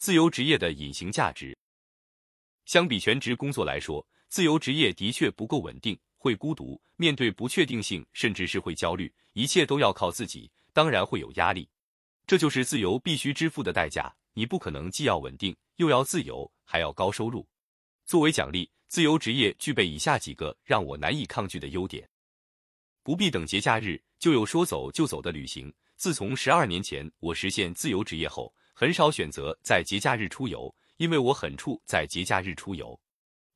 自由职业的隐形价值，相比全职工作来说，自由职业的确不够稳定，会孤独，面对不确定性，甚至是会焦虑，一切都要靠自己，当然会有压力。这就是自由必须支付的代价，你不可能既要稳定，又要自由，还要高收入。作为奖励，自由职业具备以下几个让我难以抗拒的优点：不必等节假日，就有说走就走的旅行。自从十二年前我实现自由职业后，很少选择在节假日出游，因为我很怵在节假日出游，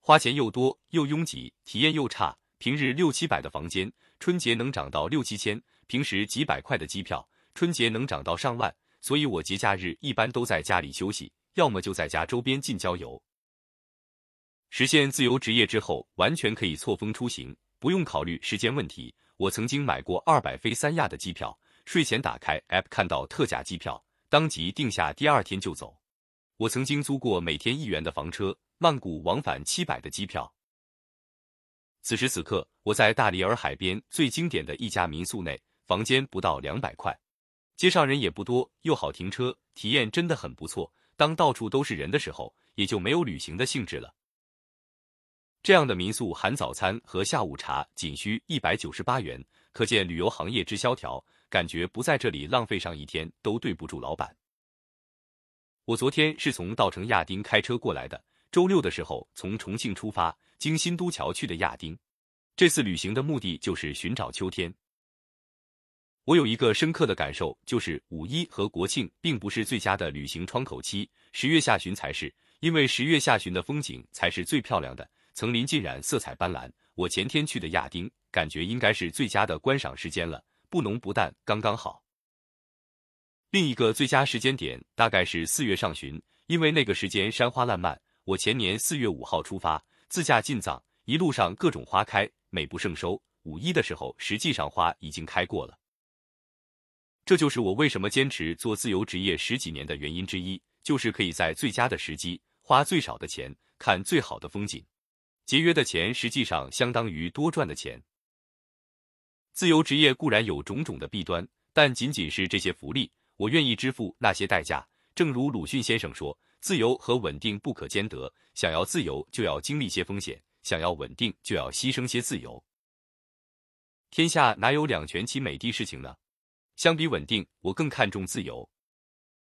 花钱又多又拥挤，体验又差。平日六七百的房间，春节能涨到六七千；平时几百块的机票，春节能涨到上万。所以我节假日一般都在家里休息，要么就在家周边近郊游。实现自由职业之后，完全可以错峰出行，不用考虑时间问题。我曾经买过二百飞三亚的机票。睡前打开 App，看到特价机票，当即定下，第二天就走。我曾经租过每天一元的房车，曼谷往返七百的机票。此时此刻，我在大理洱海边最经典的一家民宿内，房间不到两百块，街上人也不多，又好停车，体验真的很不错。当到处都是人的时候，也就没有旅行的兴致了。这样的民宿含早餐和下午茶，仅需一百九十八元，可见旅游行业之萧条。感觉不在这里浪费上一天都对不住老板。我昨天是从稻城亚丁开车过来的，周六的时候从重庆出发，经新都桥去的亚丁。这次旅行的目的就是寻找秋天。我有一个深刻的感受，就是五一和国庆并不是最佳的旅行窗口期，十月下旬才是，因为十月下旬的风景才是最漂亮的，层林尽染，色彩斑斓。我前天去的亚丁，感觉应该是最佳的观赏时间了。不浓不淡，刚刚好。另一个最佳时间点大概是四月上旬，因为那个时间山花烂漫。我前年四月五号出发，自驾进藏，一路上各种花开，美不胜收。五一的时候，实际上花已经开过了。这就是我为什么坚持做自由职业十几年的原因之一，就是可以在最佳的时机，花最少的钱，看最好的风景。节约的钱实际上相当于多赚的钱。自由职业固然有种种的弊端，但仅仅是这些福利，我愿意支付那些代价。正如鲁迅先生说：“自由和稳定不可兼得，想要自由就要经历些风险，想要稳定就要牺牲些自由。”天下哪有两全其美的事情呢？相比稳定，我更看重自由。